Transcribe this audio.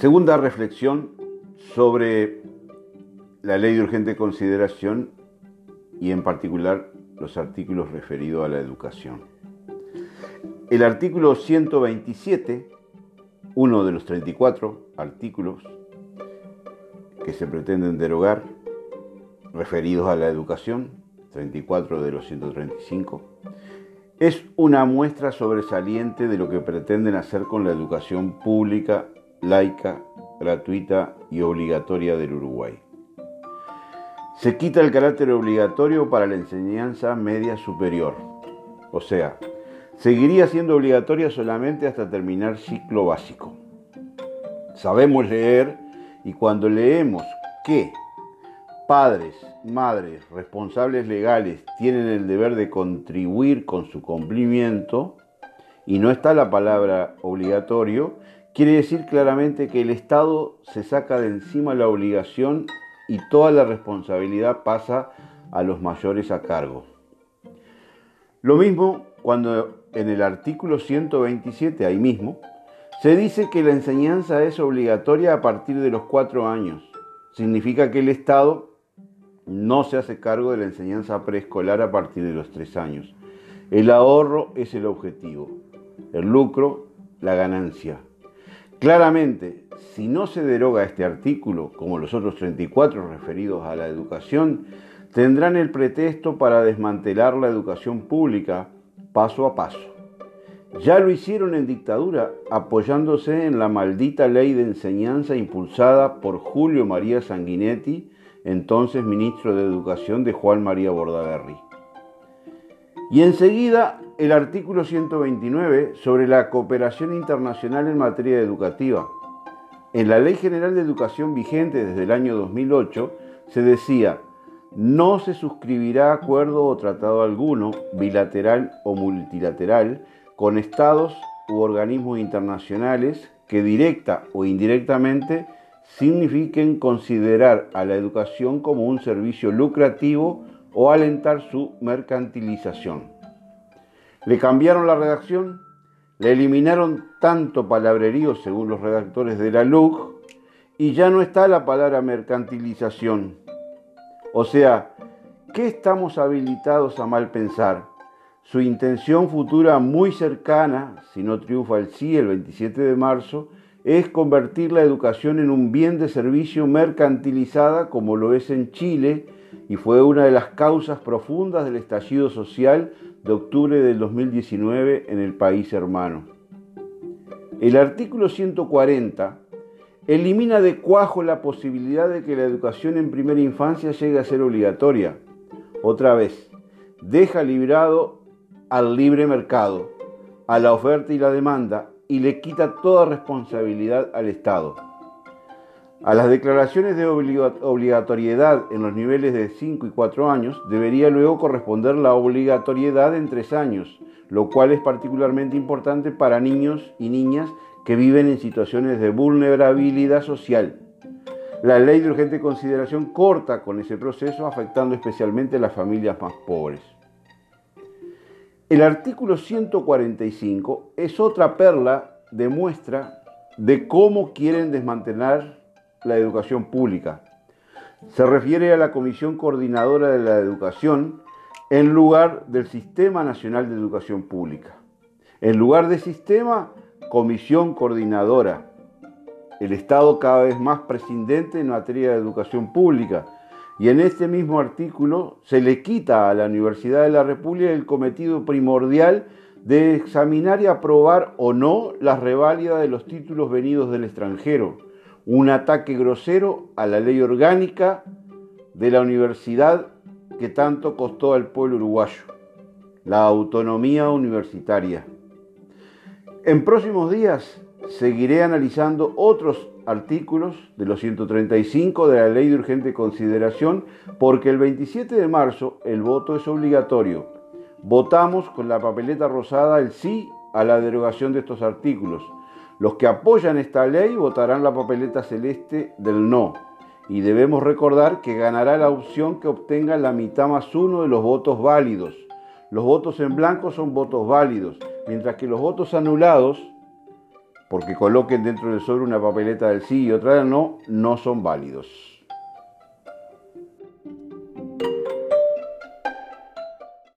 Segunda reflexión sobre la ley de urgente consideración y en particular los artículos referidos a la educación. El artículo 127, uno de los 34 artículos que se pretenden derogar referidos a la educación, 34 de los 135, es una muestra sobresaliente de lo que pretenden hacer con la educación pública, laica, gratuita y obligatoria del Uruguay. Se quita el carácter obligatorio para la enseñanza media superior, o sea, seguiría siendo obligatoria solamente hasta terminar ciclo básico. Sabemos leer y cuando leemos que padres, madres, responsables legales tienen el deber de contribuir con su cumplimiento, y no está la palabra obligatorio, quiere decir claramente que el Estado se saca de encima la obligación y toda la responsabilidad pasa a los mayores a cargo. Lo mismo cuando en el artículo 127, ahí mismo, se dice que la enseñanza es obligatoria a partir de los cuatro años. Significa que el Estado no se hace cargo de la enseñanza preescolar a partir de los tres años. El ahorro es el objetivo, el lucro, la ganancia. Claramente, si no se deroga este artículo, como los otros 34 referidos a la educación, tendrán el pretexto para desmantelar la educación pública paso a paso. Ya lo hicieron en dictadura, apoyándose en la maldita ley de enseñanza impulsada por Julio María Sanguinetti, entonces ministro de Educación de Juan María Bordaberry. Y enseguida el artículo 129 sobre la cooperación internacional en materia educativa, en la Ley General de Educación vigente desde el año 2008 se decía, no se suscribirá acuerdo o tratado alguno, bilateral o multilateral, con estados u organismos internacionales que directa o indirectamente signifiquen considerar a la educación como un servicio lucrativo o alentar su mercantilización. Le cambiaron la redacción le eliminaron tanto palabrerío según los redactores de la LUC y ya no está la palabra mercantilización. O sea, ¿qué estamos habilitados a mal pensar? Su intención futura muy cercana, si no triunfa el sí el 27 de marzo, es convertir la educación en un bien de servicio mercantilizada como lo es en Chile y fue una de las causas profundas del estallido social de octubre del 2019 en el país hermano. El artículo 140 elimina de cuajo la posibilidad de que la educación en primera infancia llegue a ser obligatoria. Otra vez, deja librado al libre mercado, a la oferta y la demanda, y le quita toda responsabilidad al Estado. A las declaraciones de obligatoriedad en los niveles de 5 y 4 años debería luego corresponder la obligatoriedad en 3 años, lo cual es particularmente importante para niños y niñas que viven en situaciones de vulnerabilidad social. La ley de urgente consideración corta con ese proceso, afectando especialmente a las familias más pobres. El artículo 145 es otra perla de muestra de cómo quieren desmantelar la educación pública. Se refiere a la Comisión Coordinadora de la Educación en lugar del Sistema Nacional de Educación Pública. En lugar de sistema, Comisión Coordinadora. El Estado cada vez más prescindente en materia de educación pública. Y en este mismo artículo se le quita a la Universidad de la República el cometido primordial de examinar y aprobar o no las reválidas de los títulos venidos del extranjero un ataque grosero a la ley orgánica de la universidad que tanto costó al pueblo uruguayo, la autonomía universitaria. En próximos días seguiré analizando otros artículos de los 135 de la ley de urgente consideración porque el 27 de marzo el voto es obligatorio. Votamos con la papeleta rosada el sí a la derogación de estos artículos. Los que apoyan esta ley votarán la papeleta celeste del no. Y debemos recordar que ganará la opción que obtenga la mitad más uno de los votos válidos. Los votos en blanco son votos válidos, mientras que los votos anulados porque coloquen dentro del sobre una papeleta del sí y otra del no, no son válidos.